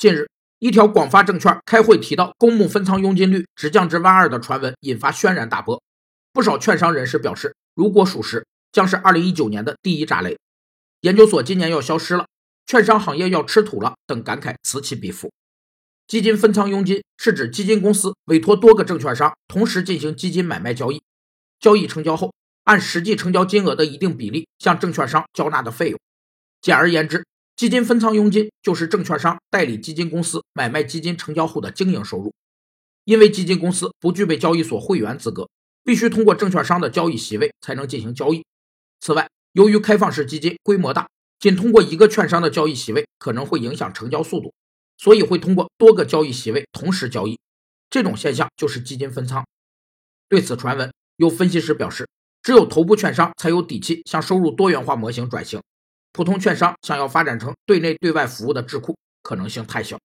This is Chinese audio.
近日，一条广发证券开会提到公募分仓佣金率直降至万二的传闻引发轩然大波。不少券商人士表示，如果属实，将是2019年的第一炸雷。研究所今年要消失了，券商行业要吃土了等感慨此起彼伏。基金分仓佣金是指基金公司委托多个证券商同时进行基金买卖交易，交易成交后，按实际成交金额的一定比例向证券商交纳的费用。简而言之，基金分仓佣金就是证券商代理基金公司买卖基金成交后的经营收入。因为基金公司不具备交易所会员资格，必须通过证券商的交易席位才能进行交易。此外，由于开放式基金规模大，仅通过一个券商的交易席位可能会影响成交速度。所以会通过多个交易席位同时交易，这种现象就是基金分仓。对此传闻，有分析师表示，只有头部券商才有底气向收入多元化模型转型，普通券商想要发展成对内对外服务的智库，可能性太小。